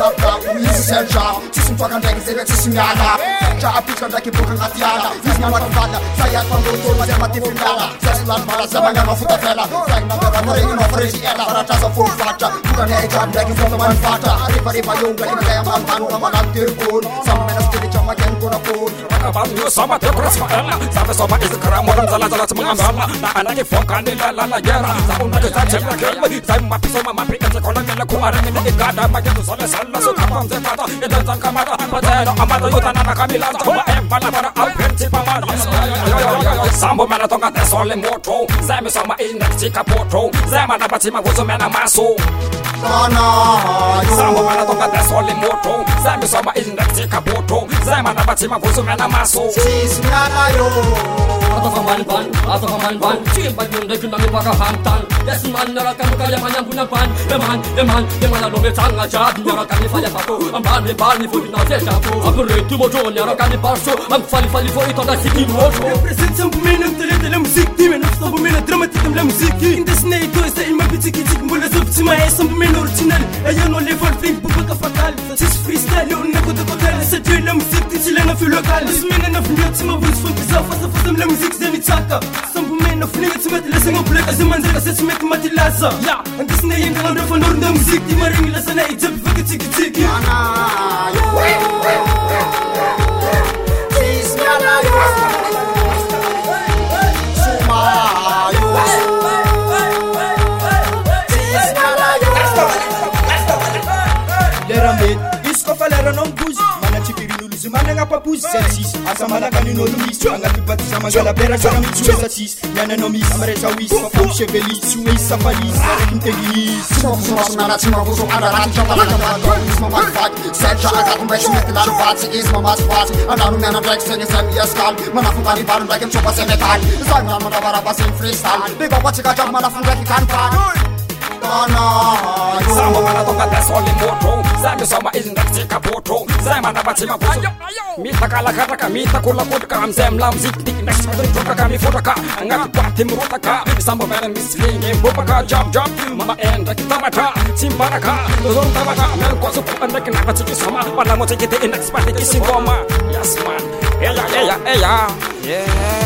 izy serja tsisy mitôka ndraiky zay tsisy miala dra apitraka ndraiky boka agnaty ala izy mialakivala zay atfandotolo zay matefy miala zay solanibala zay magnano fotafela zay nameramaregny farezy ela aratraza folo fatra bokany aidraby ndraiky fota manifatra refareva yonga levazay ambantanona manano telefony samby mena fiteletsa makeny anavanio sama tiako ratsy maela zafa sama izy karaha mora mizalazala tsy magnambala na anaky voakany lalana gera. Zaonake za tsy aminakeo zay mampisy mamapikatsakona e milako aragny ny e gada. Maketo zale salina sokapa amizay fata edanjanyka mata patena amata io tananaka milanta e maem malafara alpeny tsy pamana sambo mena tonga de sole motro zay misoma izy ndraiky tsy kapotro zay manapatsy mavozo mena maso. Sambo mena tonga de sole motro zay misoma izy ndraiky tsy kapotro zay manapatsy mavoasonana maso. Tsisy mianayo atao fambanibany atao fambanibany tsy mbanio ndraiky nanipaka hanontany. Iasymaninaraka mokaliamany ambony ambany. Emany emany emanalometsanna jiaby. Miaraka mifaliafako ambany ambany volinazezako ampirety motro niaraka mibarso amifalifalifo itandasiky motro presetsambomena amitaletela moziky ty mena fitaombomena dramatika amila moziky indesinay to zay mapitsikitsika mbola zavy tsy mahay sambomena originaly ayanao lefaly friny bobaka lokal Så mina na fnöt som har vunnit från pizza Fast fast la musik sen i chaka Som på mina fnöt som heter läsning och blöka Som man dräcker sig som heter matilasa Ja, inte snäj inte andra från norr där musik manana papozy zatsisy asa manakanonolo misy agnatibatisa mangalabera karaha mitsy ozatsisy miananao misy amaresa oisy fafamosevelisy tsy oisy safalisy araky miteginisy Sosomana tsy mavozo anaraty Trabalaka izy mamaky vaky Sedra agato mbay tsy mety lalo vatsy Izy mamatsy vatsy Anano miana ndraiky zegny zay miaskaly Manafongany valo ndraiky mitsopa zay metaly Zay miano mandravaraba zay freestyle Beba tsika drabo manafo ndraiky kanipany Sambo mana tonga te soli moto Zami soma inda tika poto Zai mana bachi mabuzo Mita kala kata ka mita kula kuta ka Mzee mla mziki tiki next madri tuka ka mifuta ka Ngati pati mruta ka Sambo mena mislingi mbupa ka Jump jump. Mama enda kitamata Timbara ka Dozon tabata Men kwa suku enda kinaka tiki soma. Wala mo tiki te inex pati kisi ngoma Yes man. Eya eya eya. Yeah